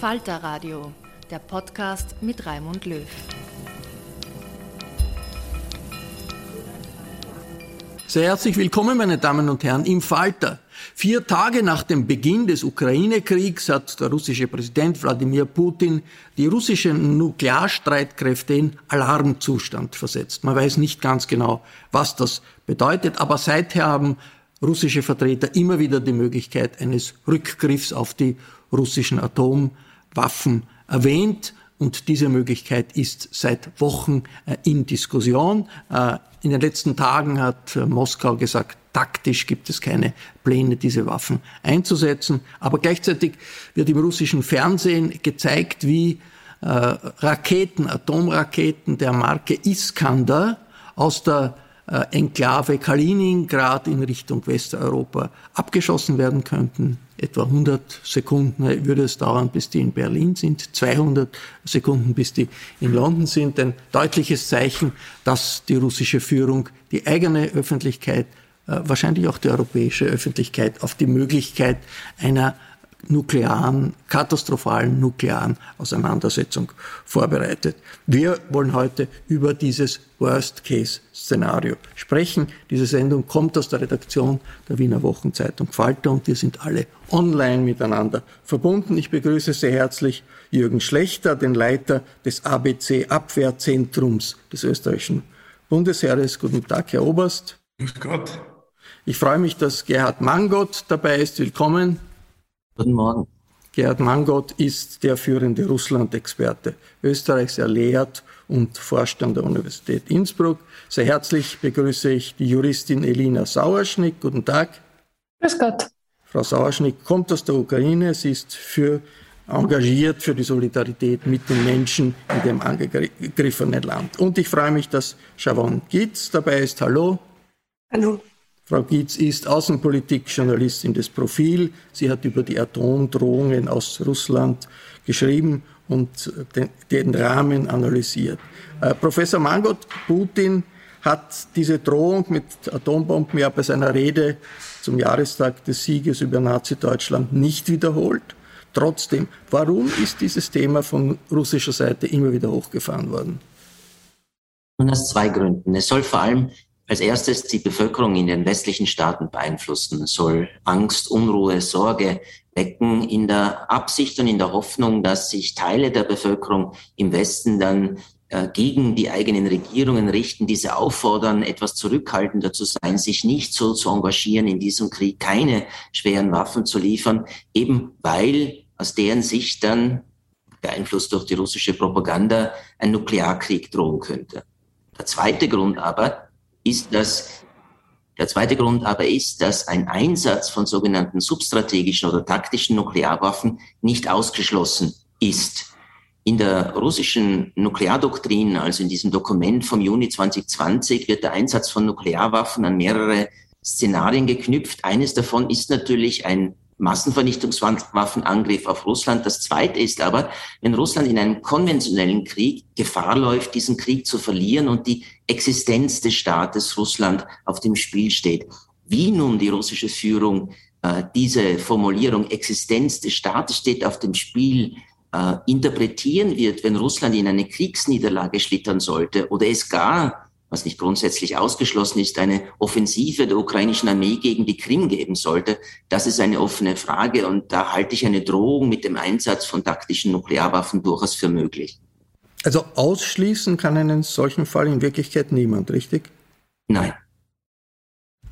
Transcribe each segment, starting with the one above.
Falter Radio, der Podcast mit Raimund Löw. Sehr herzlich willkommen, meine Damen und Herren, im Falter. Vier Tage nach dem Beginn des Ukraine-Kriegs hat der russische Präsident Wladimir Putin die russischen Nuklearstreitkräfte in Alarmzustand versetzt. Man weiß nicht ganz genau, was das bedeutet, aber seither haben russische Vertreter immer wieder die Möglichkeit eines Rückgriffs auf die russischen Atom Waffen erwähnt. Und diese Möglichkeit ist seit Wochen äh, in Diskussion. Äh, in den letzten Tagen hat äh, Moskau gesagt, taktisch gibt es keine Pläne, diese Waffen einzusetzen. Aber gleichzeitig wird im russischen Fernsehen gezeigt, wie Raketen, Atomraketen der Marke Iskander aus der Enklave Kaliningrad in Richtung Westeuropa abgeschossen werden könnten etwa 100 Sekunden würde es dauern, bis die in Berlin sind, 200 Sekunden, bis die in London sind. Ein deutliches Zeichen, dass die russische Führung die eigene Öffentlichkeit, äh, wahrscheinlich auch die europäische Öffentlichkeit, auf die Möglichkeit einer nuklearen, katastrophalen nuklearen Auseinandersetzung vorbereitet. Wir wollen heute über dieses Worst-Case-Szenario sprechen. Diese Sendung kommt aus der Redaktion der Wiener Wochenzeitung Falter und wir sind alle online miteinander verbunden. Ich begrüße sehr herzlich Jürgen Schlechter, den Leiter des ABC Abwehrzentrums des österreichischen Bundesheeres. Guten Tag, Herr Oberst. Grüß Gott. Ich freue mich, dass Gerhard Mangott dabei ist. Willkommen. Guten Morgen. Gerhard Mangott ist der führende Russland-Experte Österreichs. Er lehrt und forscht an der Universität Innsbruck. Sehr herzlich begrüße ich die Juristin Elina Sauerschnick. Guten Tag. Grüß Gott. Frau Sauerschnick kommt aus der Ukraine. Sie ist für, engagiert für die Solidarität mit den Menschen in dem angegriffenen Land. Und ich freue mich, dass Shavon Gitz dabei ist. Hallo. Hallo. Frau Gietz ist Außenpolitik-Journalistin des Profil. Sie hat über die Atomdrohungen aus Russland geschrieben und den, den Rahmen analysiert. Äh, Professor Mangot, Putin hat diese Drohung mit Atombomben ja bei seiner Rede zum Jahrestag des Sieges über Nazi-Deutschland nicht wiederholt. Trotzdem, warum ist dieses Thema von russischer Seite immer wieder hochgefahren worden? Und aus zwei Gründen. Es soll vor allem als erstes die Bevölkerung in den westlichen Staaten beeinflussen, soll Angst, Unruhe, Sorge wecken in der Absicht und in der Hoffnung, dass sich Teile der Bevölkerung im Westen dann äh, gegen die eigenen Regierungen richten, diese auffordern, etwas zurückhaltender zu sein, sich nicht so zu engagieren in diesem Krieg, keine schweren Waffen zu liefern, eben weil aus deren Sicht dann beeinflusst durch die russische Propaganda ein Nuklearkrieg drohen könnte. Der zweite Grund aber ist, dass der zweite Grund aber ist, dass ein Einsatz von sogenannten substrategischen oder taktischen Nuklearwaffen nicht ausgeschlossen ist. In der russischen Nukleardoktrin, also in diesem Dokument vom Juni 2020, wird der Einsatz von Nuklearwaffen an mehrere Szenarien geknüpft. Eines davon ist natürlich ein Massenvernichtungswaffenangriff auf Russland. Das Zweite ist aber, wenn Russland in einem konventionellen Krieg Gefahr läuft, diesen Krieg zu verlieren und die Existenz des Staates Russland auf dem Spiel steht. Wie nun die russische Führung äh, diese Formulierung Existenz des Staates steht auf dem Spiel äh, interpretieren wird, wenn Russland in eine Kriegsniederlage schlittern sollte oder es gar, was nicht grundsätzlich ausgeschlossen ist, eine Offensive der ukrainischen Armee gegen die Krim geben sollte, das ist eine offene Frage und da halte ich eine Drohung mit dem Einsatz von taktischen Nuklearwaffen durchaus für möglich. Also ausschließen kann einen solchen Fall in Wirklichkeit niemand, richtig? Nein.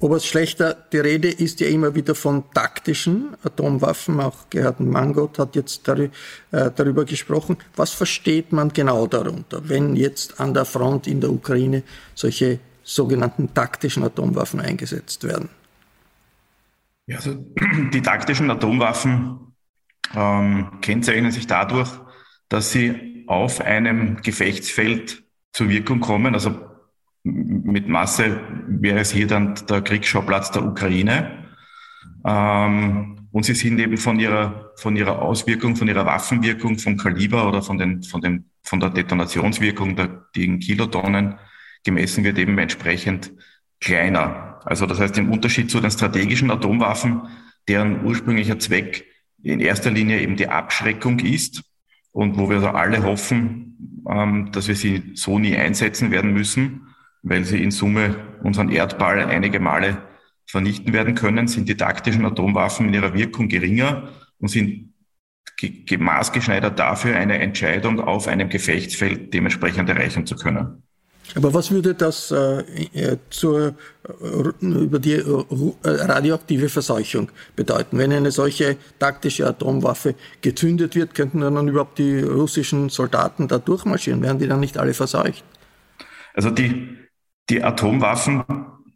Oberst Schlechter, die Rede ist ja immer wieder von taktischen Atomwaffen. Auch Gerhard Mangot hat jetzt äh, darüber gesprochen. Was versteht man genau darunter, wenn jetzt an der Front in der Ukraine solche sogenannten taktischen Atomwaffen eingesetzt werden? Ja, also die taktischen Atomwaffen ähm, kennzeichnen sich dadurch, dass sie auf einem Gefechtsfeld zur Wirkung kommen. Also mit Masse wäre es hier dann der Kriegsschauplatz der Ukraine. Ähm, und sie sind eben von ihrer, von ihrer Auswirkung, von ihrer Waffenwirkung, vom Kaliber oder von, den, von, dem, von der Detonationswirkung, der, die in Kilotonnen gemessen wird, eben entsprechend kleiner. Also das heißt, im Unterschied zu den strategischen Atomwaffen, deren ursprünglicher Zweck in erster Linie eben die Abschreckung ist und wo wir also alle hoffen, ähm, dass wir sie so nie einsetzen werden müssen, weil sie in Summe unseren Erdball einige Male vernichten werden können, sind die taktischen Atomwaffen in ihrer Wirkung geringer und sind maßgeschneidert dafür, eine Entscheidung auf einem Gefechtsfeld dementsprechend erreichen zu können. Aber was würde das äh, äh zur, äh, über die äh, radioaktive Verseuchung bedeuten? Wenn eine solche taktische Atomwaffe gezündet wird, könnten dann überhaupt die russischen Soldaten da durchmarschieren? Wären die dann nicht alle verseucht? Also die, die Atomwaffen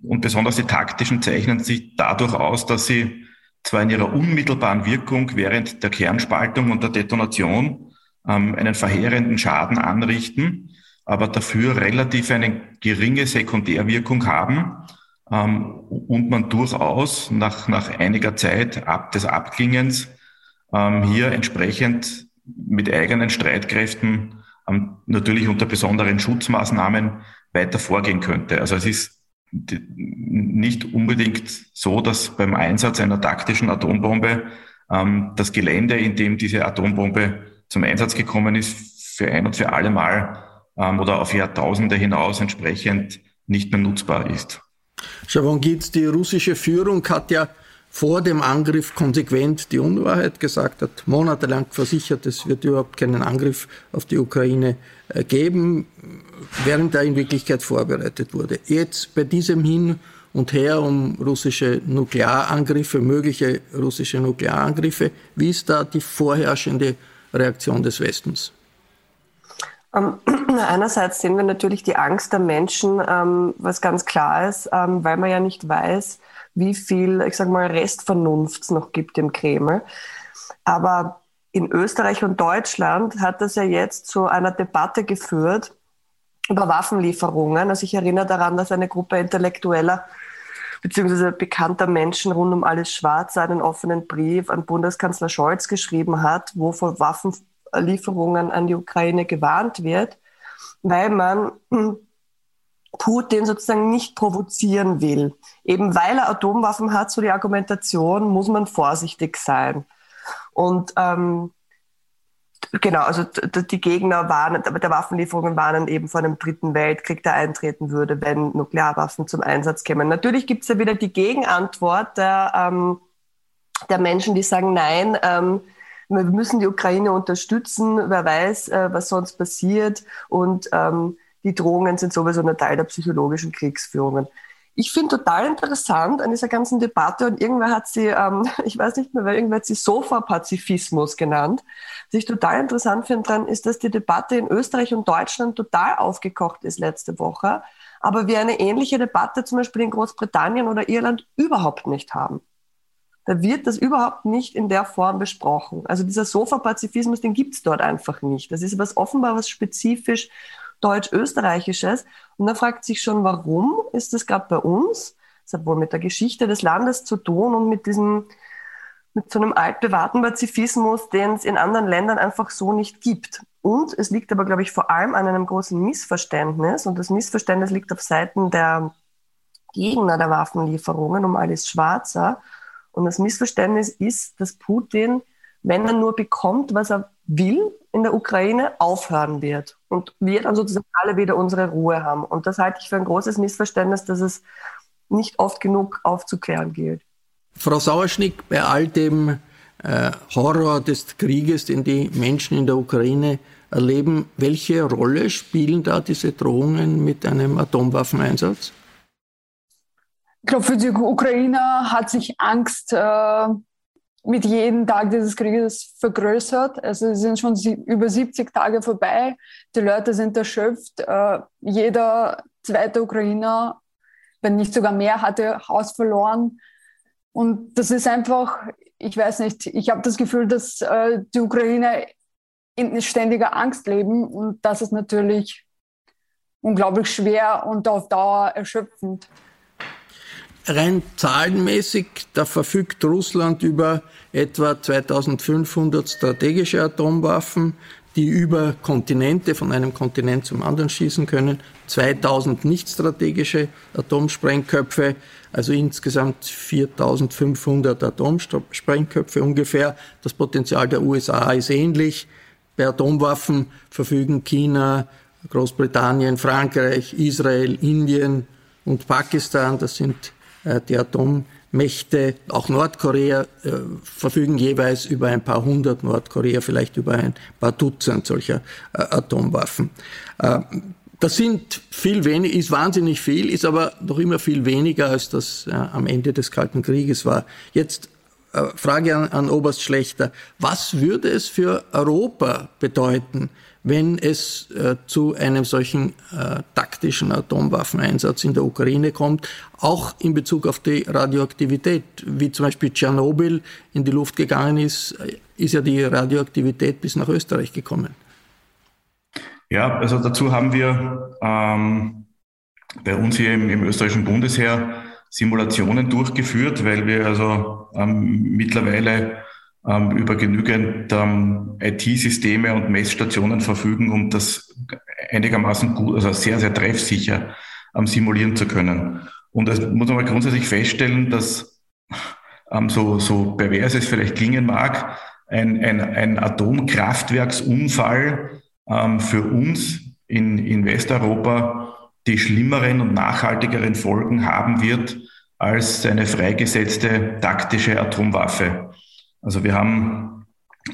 und besonders die taktischen zeichnen sich dadurch aus, dass sie zwar in ihrer unmittelbaren Wirkung während der Kernspaltung und der Detonation ähm, einen verheerenden Schaden anrichten, aber dafür relativ eine geringe Sekundärwirkung haben ähm, und man durchaus nach, nach einiger Zeit ab des Abklingens ähm, hier entsprechend mit eigenen Streitkräften ähm, natürlich unter besonderen Schutzmaßnahmen weiter vorgehen könnte. Also es ist nicht unbedingt so, dass beim Einsatz einer taktischen Atombombe ähm, das Gelände, in dem diese Atombombe zum Einsatz gekommen ist, für ein und für alle Mal ähm, oder auf Jahrtausende hinaus entsprechend nicht mehr nutzbar ist. Javon Gitz, die russische Führung hat ja vor dem Angriff konsequent die Unwahrheit gesagt, hat monatelang versichert, es wird überhaupt keinen Angriff auf die Ukraine äh, geben, während er in Wirklichkeit vorbereitet wurde. Jetzt bei diesem Hin und Her um russische Nuklearangriffe, mögliche russische Nuklearangriffe, wie ist da die vorherrschende Reaktion des Westens? Einerseits sehen wir natürlich die Angst der Menschen, ähm, was ganz klar ist, ähm, weil man ja nicht weiß, wie viel, ich sage mal, Restvernunft es noch gibt im Kreml. Aber in Österreich und Deutschland hat das ja jetzt zu einer Debatte geführt über Waffenlieferungen. Also ich erinnere daran, dass eine Gruppe intellektueller beziehungsweise bekannter Menschen rund um alles Schwarz einen offenen Brief an Bundeskanzler Scholz geschrieben hat, wo vor Waffenlieferungen an die Ukraine gewarnt wird, weil man Putin sozusagen nicht provozieren will. Eben weil er Atomwaffen hat, so die Argumentation, muss man vorsichtig sein. Und ähm, genau, also die Gegner warnen, der Waffenlieferungen warnen eben vor einem dritten Weltkrieg, der eintreten würde, wenn Nuklearwaffen zum Einsatz kämen. Natürlich gibt es ja wieder die Gegenantwort der, ähm, der Menschen, die sagen, nein, ähm, wir müssen die Ukraine unterstützen, wer weiß, äh, was sonst passiert und ähm, die Drohungen sind sowieso ein Teil der psychologischen Kriegsführungen. Ich finde total interessant an dieser ganzen Debatte und irgendwer hat sie, ähm, ich weiß nicht mehr, wer irgendwer hat sie Sofa-Pazifismus genannt. Was ich total interessant finde dran, ist, dass die Debatte in Österreich und Deutschland total aufgekocht ist letzte Woche, aber wir eine ähnliche Debatte zum Beispiel in Großbritannien oder Irland überhaupt nicht haben da wird das überhaupt nicht in der Form besprochen. Also dieser Sofa-Pazifismus, den gibt es dort einfach nicht. Das ist was offenbar was spezifisch deutsch-österreichisches. Und da fragt sich schon, warum ist das gerade bei uns? Das hat wohl mit der Geschichte des Landes zu tun und mit diesem, mit so einem altbewahrten Pazifismus, den es in anderen Ländern einfach so nicht gibt. Und es liegt aber, glaube ich, vor allem an einem großen Missverständnis. Und das Missverständnis liegt auf Seiten der Gegner der Waffenlieferungen um Alice Schwarzer und das Missverständnis ist, dass Putin, wenn er nur bekommt, was er will in der Ukraine, aufhören wird. Und wir dann sozusagen alle wieder unsere Ruhe haben. Und das halte ich für ein großes Missverständnis, dass es nicht oft genug aufzuklären gilt. Frau Sauerschnick, bei all dem äh, Horror des Krieges, den die Menschen in der Ukraine erleben, welche Rolle spielen da diese Drohungen mit einem Atomwaffeneinsatz? Ich glaube, für die Ukrainer hat sich Angst äh, mit jedem Tag dieses Krieges vergrößert. Also es sind schon über 70 Tage vorbei. Die Leute sind erschöpft. Äh, jeder zweite Ukrainer, wenn nicht sogar mehr, hatte Haus verloren. Und das ist einfach, ich weiß nicht, ich habe das Gefühl, dass äh, die Ukrainer in ständiger Angst leben. Und das ist natürlich unglaublich schwer und auf Dauer erschöpfend rein zahlenmäßig, da verfügt Russland über etwa 2500 strategische Atomwaffen, die über Kontinente von einem Kontinent zum anderen schießen können, 2000 nicht strategische Atomsprengköpfe, also insgesamt 4500 Atomsprengköpfe ungefähr. Das Potenzial der USA ist ähnlich. Bei Atomwaffen verfügen China, Großbritannien, Frankreich, Israel, Indien und Pakistan, das sind die Atommächte, auch Nordkorea, äh, verfügen jeweils über ein paar hundert, Nordkorea vielleicht über ein paar Dutzend solcher äh, Atomwaffen. Das sind viel wenig, ist wahnsinnig viel, ist aber noch immer viel weniger, als das am Ende des Kalten Krieges war. Jetzt Frage an, an Oberst Schlechter. Was würde es für Europa bedeuten, wenn es äh, zu einem solchen äh, taktischen Atomwaffeneinsatz in der Ukraine kommt, auch in Bezug auf die Radioaktivität, wie zum Beispiel Tschernobyl in die Luft gegangen ist, äh, ist ja die Radioaktivität bis nach Österreich gekommen. Ja, also dazu haben wir ähm, bei uns hier im, im österreichischen Bundesheer Simulationen durchgeführt, weil wir also ähm, mittlerweile ähm, über genügend ähm, IT-Systeme und Messstationen verfügen, um das einigermaßen gut, also sehr, sehr treffsicher ähm, simulieren zu können. Und das muss man mal grundsätzlich feststellen, dass ähm, so, so pervers es vielleicht klingen mag, ein, ein, ein Atomkraftwerksunfall ähm, für uns in, in Westeuropa die schlimmeren und nachhaltigeren Folgen haben wird als eine freigesetzte taktische Atomwaffe. Also wir haben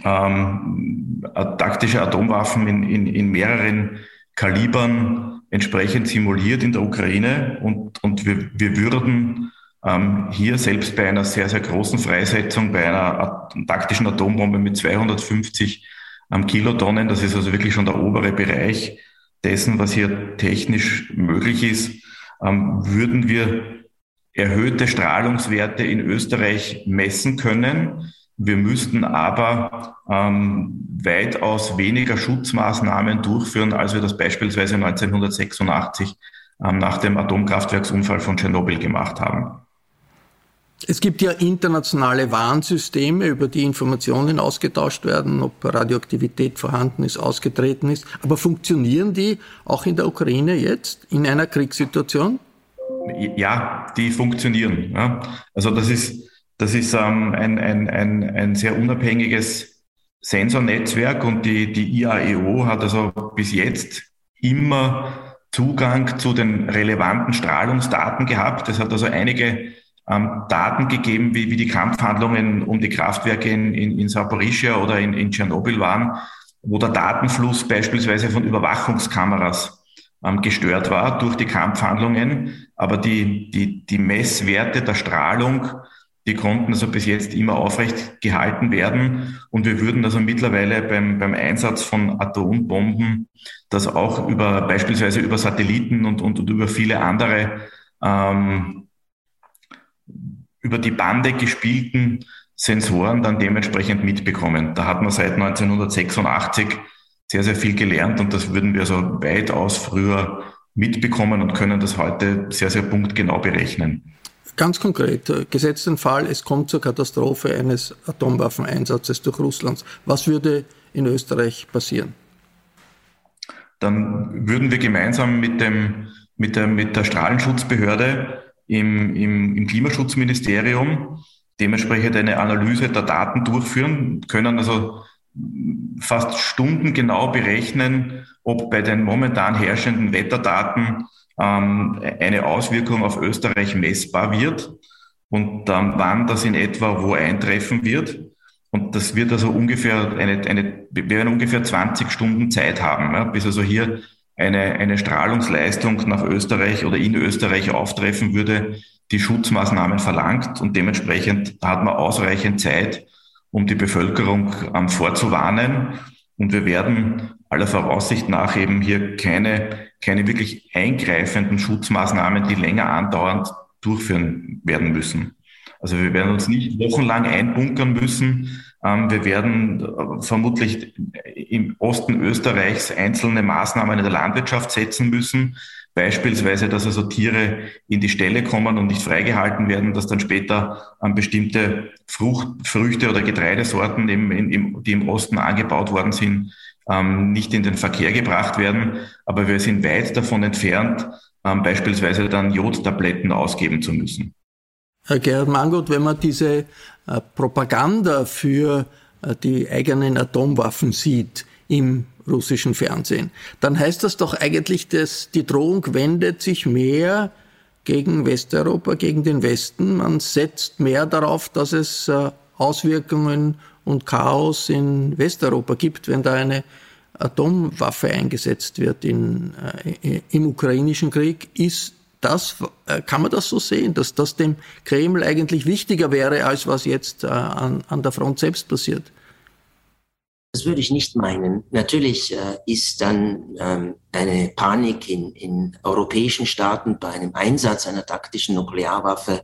ähm, taktische Atomwaffen in, in, in mehreren Kalibern entsprechend simuliert in der Ukraine und, und wir, wir würden ähm, hier selbst bei einer sehr, sehr großen Freisetzung, bei einer taktischen Atombombe mit 250 ähm, Kilotonnen, das ist also wirklich schon der obere Bereich dessen, was hier technisch möglich ist, ähm, würden wir erhöhte Strahlungswerte in Österreich messen können. Wir müssten aber ähm, weitaus weniger Schutzmaßnahmen durchführen, als wir das beispielsweise 1986 ähm, nach dem Atomkraftwerksunfall von Tschernobyl gemacht haben. Es gibt ja internationale Warnsysteme, über die Informationen ausgetauscht werden, ob Radioaktivität vorhanden ist, ausgetreten ist. Aber funktionieren die auch in der Ukraine jetzt in einer Kriegssituation? Ja, die funktionieren. Ja. Also das ist das ist ähm, ein, ein, ein, ein sehr unabhängiges Sensornetzwerk und die, die IAEO hat also bis jetzt immer Zugang zu den relevanten Strahlungsdaten gehabt. Es hat also einige ähm, Daten gegeben, wie, wie die Kampfhandlungen um die Kraftwerke in, in, in Saporischia oder in, in Tschernobyl waren, wo der Datenfluss beispielsweise von Überwachungskameras ähm, gestört war durch die Kampfhandlungen. Aber die, die, die Messwerte der Strahlung, die konnten also bis jetzt immer aufrecht gehalten werden. Und wir würden also mittlerweile beim, beim Einsatz von Atombomben das auch über beispielsweise über Satelliten und, und, und über viele andere ähm, über die Bande gespielten Sensoren dann dementsprechend mitbekommen. Da hat man seit 1986 sehr, sehr viel gelernt und das würden wir so weitaus früher mitbekommen und können das heute sehr, sehr punktgenau berechnen. Ganz konkret, äh, gesetzt den Fall, es kommt zur Katastrophe eines Atomwaffeneinsatzes durch Russland. Was würde in Österreich passieren? Dann würden wir gemeinsam mit, dem, mit, der, mit der Strahlenschutzbehörde im, im, im Klimaschutzministerium dementsprechend eine Analyse der Daten durchführen, können also fast stundengenau berechnen, ob bei den momentan herrschenden Wetterdaten ähm, eine Auswirkung auf Österreich messbar wird und ähm, wann das in etwa wo eintreffen wird. Und das wird also ungefähr eine, eine wir werden ungefähr 20 Stunden Zeit haben, ja, bis also hier eine, eine Strahlungsleistung nach Österreich oder in Österreich auftreffen würde, die Schutzmaßnahmen verlangt. Und dementsprechend hat man ausreichend Zeit, um die Bevölkerung ähm, vorzuwarnen. Und wir werden aller Voraussicht nach eben hier keine, keine wirklich eingreifenden Schutzmaßnahmen, die länger andauernd durchführen werden müssen. Also wir werden uns nicht wochenlang einbunkern müssen. Ähm, wir werden äh, vermutlich im Osten Österreichs einzelne Maßnahmen in der Landwirtschaft setzen müssen. Beispielsweise, dass also Tiere in die Ställe kommen und nicht freigehalten werden, dass dann später ähm, bestimmte Frucht, Früchte oder Getreidesorten, im, die im Osten angebaut worden sind, ähm, nicht in den Verkehr gebracht werden. Aber wir sind weit davon entfernt, beispielsweise dann Jodtabletten ausgeben zu müssen. Herr Gerhard Mangold, wenn man diese äh, Propaganda für äh, die eigenen Atomwaffen sieht im russischen Fernsehen, dann heißt das doch eigentlich, dass die Drohung wendet sich mehr gegen Westeuropa, gegen den Westen. Man setzt mehr darauf, dass es äh, Auswirkungen und Chaos in Westeuropa gibt, wenn da eine Atomwaffe eingesetzt wird in, äh, im ukrainischen Krieg. Ist das, äh, kann man das so sehen, dass das dem Kreml eigentlich wichtiger wäre, als was jetzt an, an der Front selbst passiert? Das würde ich nicht meinen. Natürlich äh, ist dann ähm, eine Panik in, in europäischen Staaten bei einem Einsatz einer taktischen Nuklearwaffe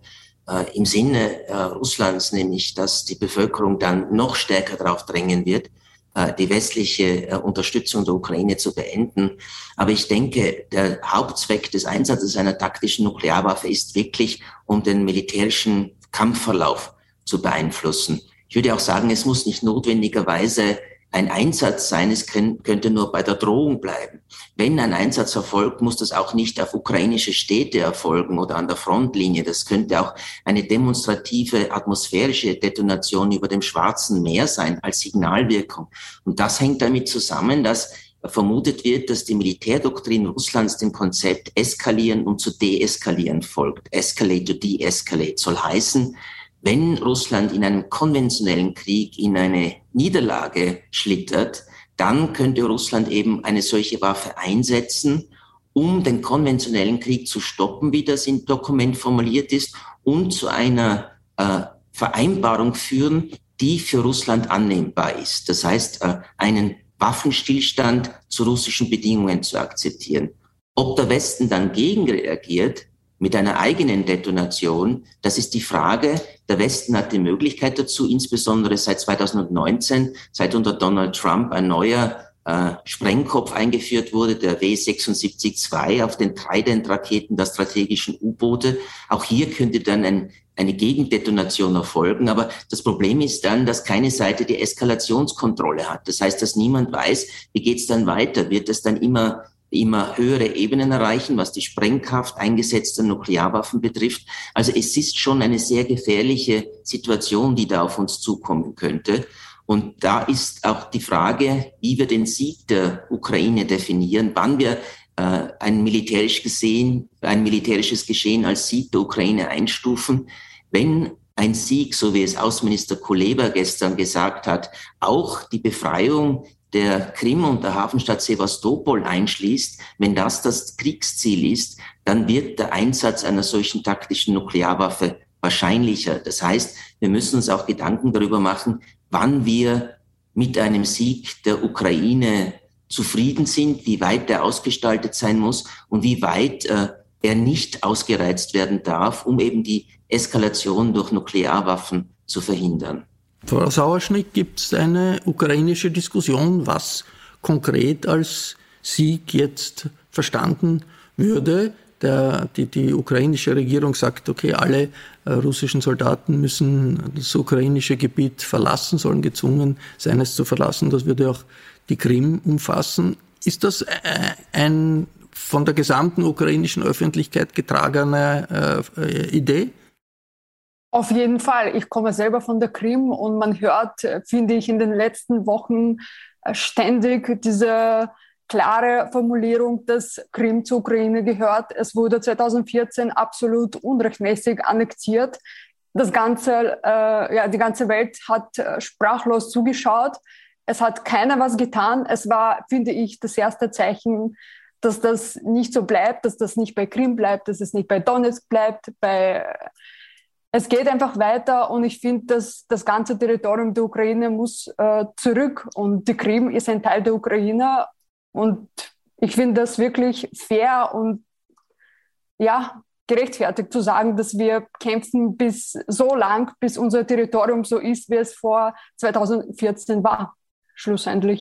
äh, im Sinne äh, Russlands, nämlich dass die Bevölkerung dann noch stärker darauf drängen wird, äh, die westliche äh, Unterstützung der Ukraine zu beenden. Aber ich denke, der Hauptzweck des Einsatzes einer taktischen Nuklearwaffe ist wirklich, um den militärischen Kampfverlauf zu beeinflussen. Ich würde auch sagen, es muss nicht notwendigerweise ein Einsatz sein, es könnte nur bei der Drohung bleiben. Wenn ein Einsatz erfolgt, muss das auch nicht auf ukrainische Städte erfolgen oder an der Frontlinie. Das könnte auch eine demonstrative atmosphärische Detonation über dem Schwarzen Meer sein als Signalwirkung. Und das hängt damit zusammen, dass vermutet wird, dass die Militärdoktrin Russlands dem Konzept eskalieren und zu deeskalieren folgt. Escalate to deescalate soll heißen, wenn Russland in einem konventionellen Krieg in eine Niederlage schlittert, dann könnte Russland eben eine solche Waffe einsetzen, um den konventionellen Krieg zu stoppen, wie das im Dokument formuliert ist, und zu einer äh, Vereinbarung führen, die für Russland annehmbar ist. Das heißt, äh, einen Waffenstillstand zu russischen Bedingungen zu akzeptieren. Ob der Westen dann gegenreagiert, mit einer eigenen Detonation, das ist die Frage. Der Westen hat die Möglichkeit dazu, insbesondere seit 2019, seit unter Donald Trump ein neuer äh, Sprengkopf eingeführt wurde, der W-76-2 auf den Trident-Raketen der strategischen U-Boote. Auch hier könnte dann ein, eine Gegendetonation erfolgen. Aber das Problem ist dann, dass keine Seite die Eskalationskontrolle hat. Das heißt, dass niemand weiß, wie geht es dann weiter? Wird es dann immer immer höhere Ebenen erreichen, was die Sprengkraft eingesetzter Nuklearwaffen betrifft. Also es ist schon eine sehr gefährliche Situation, die da auf uns zukommen könnte. Und da ist auch die Frage, wie wir den Sieg der Ukraine definieren, wann wir äh, ein militärisch gesehen, ein militärisches Geschehen als Sieg der Ukraine einstufen. wenn ein Sieg, so wie es Außenminister Kuleba gestern gesagt hat, auch die Befreiung der Krim und der Hafenstadt Sevastopol einschließt, wenn das das Kriegsziel ist, dann wird der Einsatz einer solchen taktischen Nuklearwaffe wahrscheinlicher. Das heißt, wir müssen uns auch Gedanken darüber machen, wann wir mit einem Sieg der Ukraine zufrieden sind, wie weit der ausgestaltet sein muss und wie weit äh, er nicht ausgereizt werden darf, um eben die Eskalation durch Nuklearwaffen zu verhindern. Frau Sauerschnitt, gibt es eine ukrainische Diskussion, was konkret als Sieg jetzt verstanden würde? Der, die, die ukrainische Regierung sagt, okay, alle äh, russischen Soldaten müssen das ukrainische Gebiet verlassen, sollen gezwungen sein, es zu verlassen. Das würde auch die Krim umfassen. Ist das äh, ein von der gesamten ukrainischen Öffentlichkeit getragene äh, Idee? Auf jeden Fall. Ich komme selber von der Krim und man hört, finde ich, in den letzten Wochen äh, ständig diese klare Formulierung, dass Krim zur Ukraine gehört. Es wurde 2014 absolut unrechtmäßig annektiert. Das ganze, äh, ja, die ganze Welt hat äh, sprachlos zugeschaut. Es hat keiner was getan. Es war, finde ich, das erste Zeichen, dass das nicht so bleibt, dass das nicht bei Krim bleibt, dass es nicht bei Donetsk bleibt, bei es geht einfach weiter und ich finde, dass das ganze Territorium der Ukraine muss äh, zurück und die Krim ist ein Teil der Ukraine und ich finde das wirklich fair und ja, gerechtfertigt zu sagen, dass wir kämpfen bis so lang, bis unser Territorium so ist, wie es vor 2014 war, schlussendlich.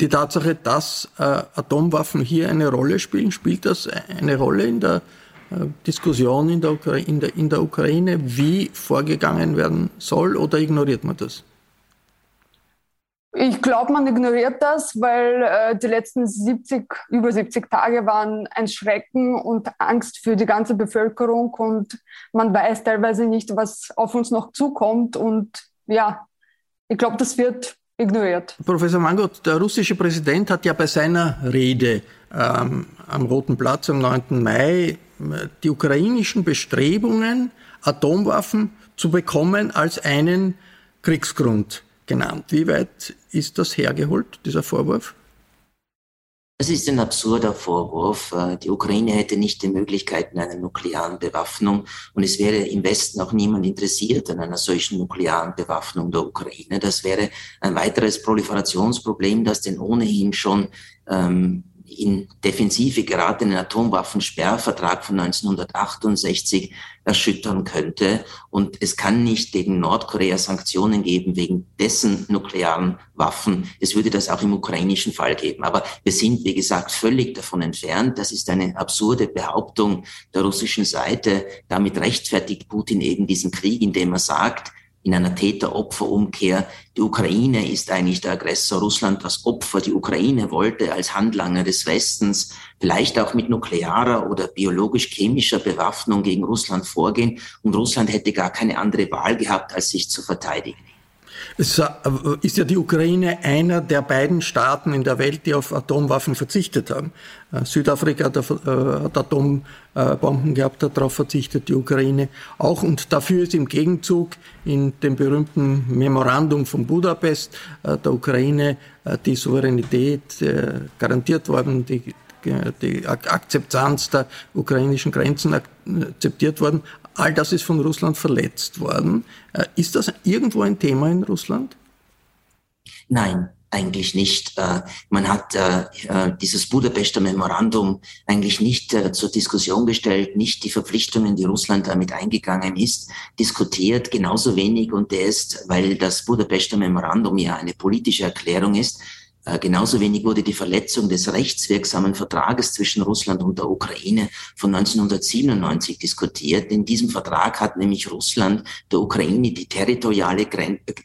Die Tatsache, dass äh, Atomwaffen hier eine Rolle spielen, spielt das eine Rolle in der äh, Diskussion in der, in, der, in der, Ukraine, wie vorgegangen werden soll, oder ignoriert man das? Ich glaube, man ignoriert das, weil äh, die letzten 70, über 70 Tage waren ein Schrecken und Angst für die ganze Bevölkerung und man weiß teilweise nicht, was auf uns noch zukommt. Und ja, ich glaube, das wird ignoriert. Professor Mangot, der russische Präsident hat ja bei seiner Rede ähm, am Roten Platz am 9. Mai die ukrainischen Bestrebungen, Atomwaffen zu bekommen, als einen Kriegsgrund genannt. Wie weit ist das hergeholt, dieser Vorwurf? Das ist ein absurder Vorwurf. Äh, die Ukraine hätte nicht die Möglichkeiten einer nuklearen Bewaffnung und es wäre im Westen auch niemand interessiert an einer solchen nuklearen Bewaffnung der Ukraine. Das wäre ein weiteres Proliferationsproblem, das den ohnehin schon ähm, in Defensive geratenen Atomwaffensperrvertrag von 1968 erschüttern könnte. Und es kann nicht gegen Nordkorea Sanktionen geben wegen dessen nuklearen Waffen. Es würde das auch im ukrainischen Fall geben. Aber wir sind, wie gesagt, völlig davon entfernt. Das ist eine absurde Behauptung der russischen Seite. Damit rechtfertigt Putin eben diesen Krieg, indem er sagt, in einer Täter-Opfer-Umkehr. Die Ukraine ist eigentlich der Aggressor, Russland das Opfer. Die Ukraine wollte als Handlanger des Westens vielleicht auch mit nuklearer oder biologisch-chemischer Bewaffnung gegen Russland vorgehen. Und Russland hätte gar keine andere Wahl gehabt, als sich zu verteidigen. Es äh, ist ja die Ukraine einer der beiden Staaten in der Welt, die auf Atomwaffen verzichtet haben. Äh, Südafrika hat, äh, hat Atombomben gehabt, darauf verzichtet die Ukraine auch. Und dafür ist im Gegenzug in dem berühmten Memorandum von Budapest der Ukraine die Souveränität garantiert worden, die die Akzeptanz der ukrainischen Grenzen akzeptiert worden. All das ist von Russland verletzt worden. Äh, ist das irgendwo ein Thema in Russland? Nein, eigentlich nicht. Äh, man hat äh, dieses Budapester Memorandum eigentlich nicht zur Diskussion gestellt, nicht die Verpflichtungen, die Russland damit eingegangen ist, diskutiert, genauso wenig und der ist, weil das Budapester Memorandum ja eine politische Erklärung ist, Äh, genauso wenig wurde die Verletzung des rechtswirksamen Vertrages zwischen Russland und der Ukraine von 1997 diskutiert. In diesem Vertrag hat nämlich Russland der Ukraine die territoriale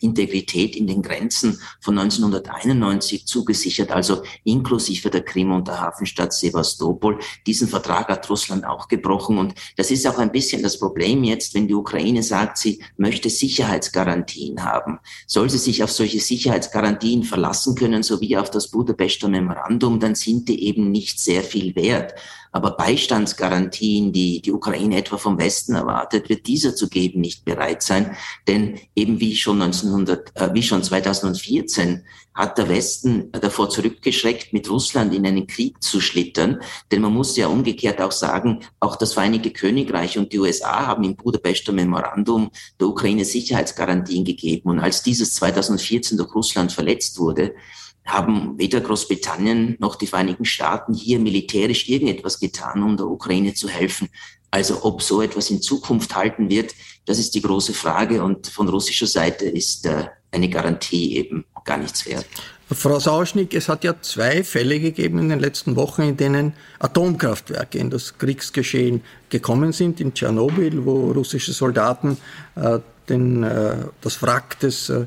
Integrität in den Grenzen von 1991 zugesichert, also inklusive der Krim und der Hafenstadt Sevastopol. Diesen Vertrag hat Russland auch gebrochen und das ist auch ein bisschen das Problem jetzt, wenn die Ukraine sagt, sie möchte Sicherheitsgarantien haben. Soll sie sich auf solche Sicherheitsgarantien verlassen können, so auf das Budapester Memorandum, dann sind die eben nicht sehr viel wert. Aber Beistandsgarantien, die die Ukraine etwa vom Westen erwartet, wird dieser zu geben nicht bereit sein. Denn eben wie schon 1900, äh, wie schon 2014 hat der Westen davor zurückgeschreckt, mit Russland in einen Krieg zu schlittern. Denn man muss ja umgekehrt auch sagen, auch das Vereinigte Königreich und die USA haben im Budapester Memorandum der Ukraine Sicherheitsgarantien gegeben. Und als dieses 2014 durch Russland verletzt wurde, haben weder Großbritannien noch die Vereinigten Staaten hier militärisch irgendetwas getan, um der Ukraine zu helfen. Also ob so etwas in Zukunft halten wird, das ist die große Frage. Und von russischer Seite ist äh, eine Garantie eben gar nichts wert. Frau Sauschnick, es hat ja zwei Fälle gegeben in den letzten Wochen, in denen Atomkraftwerke in das Kriegsgeschehen gekommen sind. In Tschernobyl, wo russische Soldaten äh, den, äh, das Wrack des äh,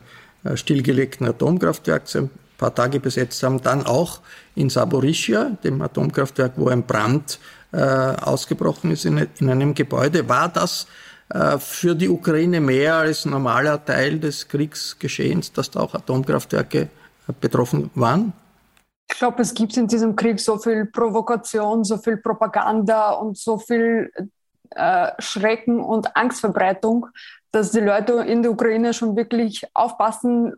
stillgelegten Atomkraftwerks paar Tage besetzt haben. Dann auch in Saborischia, dem Atomkraftwerk, wo ein Brand äh, ausgebrochen ist in, in, einem Gebäude. War das äh, für die Ukraine mehr als normaler Teil des Kriegsgeschehens, dass da auch Atomkraftwerke äh, betroffen waren? Ich glaube, es gibt in diesem Krieg so viel Provokation, so viel Propaganda und so viel äh, Schrecken und Angstverbreitung, dass die Leute in der Ukraine schon wirklich aufpassen,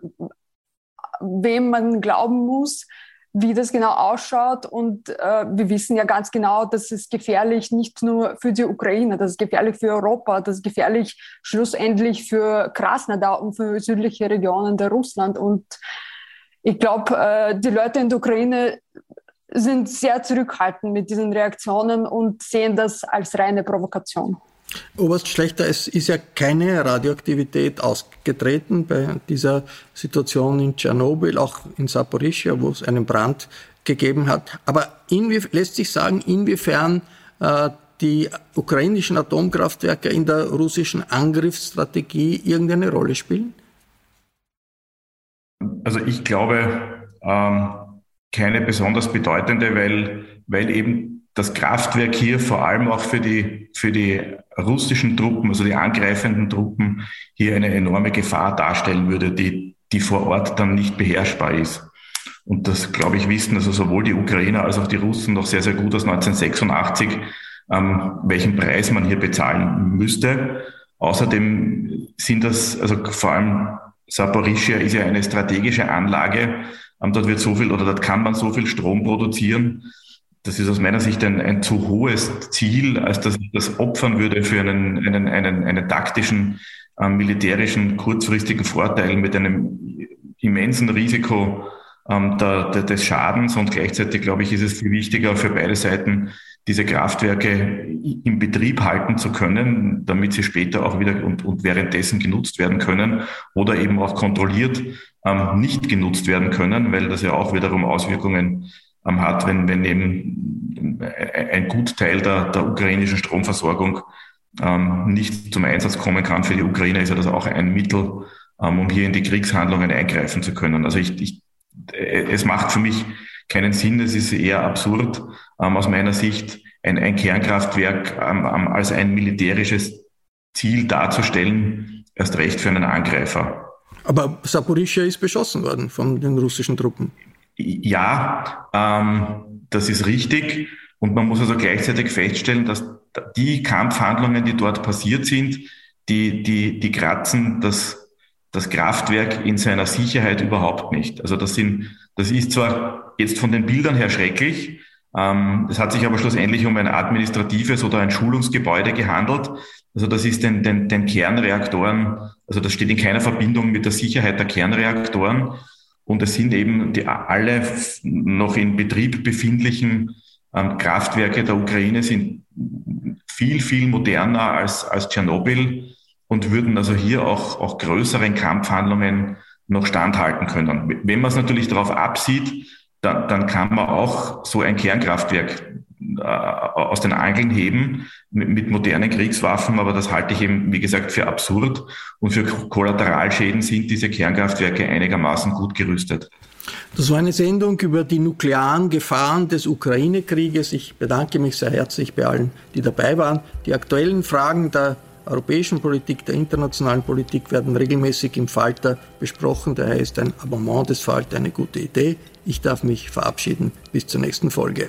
wem man glauben muss, wie das genau ausschaut. Und äh, wir wissen ja ganz genau, das ist gefährlich nicht nur für die Ukraine, das ist gefährlich für Europa, das ist gefährlich schlussendlich für Krasnodar und für südliche Regionen der Russland. Und ich glaube, äh, die Leute in der Ukraine sind sehr zurückhaltend mit diesen Reaktionen und sehen das als reine Provokation. Oberst Schlechter, es ist ja keine Radioaktivität ausgetreten bei dieser Situation in Tschernobyl, auch in Saporischia, wo es einen Brand gegeben hat. Aber lässt sich sagen, inwiefern äh, die ukrainischen Atomkraftwerke in der russischen Angriffsstrategie irgendeine Rolle spielen? Also ich glaube, ähm, keine besonders bedeutende, weil, weil eben das Kraftwerk hier vor allem auch für die, für die russischen Truppen, also die angreifenden Truppen, hier eine enorme Gefahr darstellen würde, die, die vor Ort dann nicht beherrschbar ist. Und das, glaube ich, wissen also sowohl die Ukrainer als auch die Russen noch sehr, sehr gut aus 1986, ähm, welchen Preis man hier bezahlen müsste. Außerdem sind das, also vor allem Saporischia ist ja eine strategische Anlage. Ähm, dort wird so viel oder dort kann man so viel Strom produzieren, das ist aus meiner Sicht ein, ein zu hohes Ziel, als dass ich das opfern würde für einen, einen, einen, einen taktischen, äh, militärischen, kurzfristigen Vorteil mit einem immensen Risiko ähm, der, der, des Schadens. Und gleichzeitig, glaube ich, ist es viel wichtiger für beide Seiten, diese Kraftwerke im Betrieb halten zu können, damit sie später auch wieder und, und währenddessen genutzt werden können oder eben auch kontrolliert ähm, nicht genutzt werden können, weil das ja auch wiederum Auswirkungen hat, wenn, wenn eben ein Gutteil der, der ukrainischen Stromversorgung ähm, nicht zum Einsatz kommen kann. Für die Ukraine ist ja das auch ein Mittel, ähm, um hier in die Kriegshandlungen eingreifen zu können. Also ich, ich, es macht für mich keinen Sinn, es ist eher absurd ähm, aus meiner Sicht, ein, ein Kernkraftwerk ähm, ähm als ein militärisches Ziel darzustellen, erst recht für einen Angreifer. Aber Saporischia ist beschossen worden von den russischen Truppen. Ja, ähm, das ist richtig. Und man muss also gleichzeitig feststellen, dass die Kampfhandlungen, die dort passiert sind, die, die, die kratzen das, das Kraftwerk in seiner Sicherheit überhaupt nicht. Also das sind, das ist zwar jetzt von den Bildern her schrecklich, ähm, es hat sich aber schlussendlich um ein administratives oder ein Schulungsgebäude gehandelt. Also das ist den, den, den Kernreaktoren, also das steht in keiner Verbindung mit der Sicherheit der Kernreaktoren. Und es sind eben die alle noch in Betrieb befindlichen ähm, Kraftwerke der Ukraine sind viel, viel moderner als, als Tschernobyl und würden also hier auch, auch größeren Kampfhandlungen noch standhalten können. Wenn man es natürlich darauf absieht, dann, dann kann man auch so ein Kernkraftwerk aus den Angeln heben mit, mit, modernen Kriegswaffen, aber das halte ich eben, wie gesagt, für absurd. Und für Kollateralschäden sind diese Kernkraftwerke einigermaßen gut gerüstet. Das war eine Sendung über die nuklearen Gefahren des Ukraine-Krieges. Ich bedanke mich sehr herzlich bei allen, die dabei waren. Die aktuellen Fragen der europäischen Politik, der internationalen Politik werden regelmäßig im Falter besprochen. Daher ist ein Abonnement des Falter eine gute Idee. Ich darf mich verabschieden. Bis zur nächsten Folge.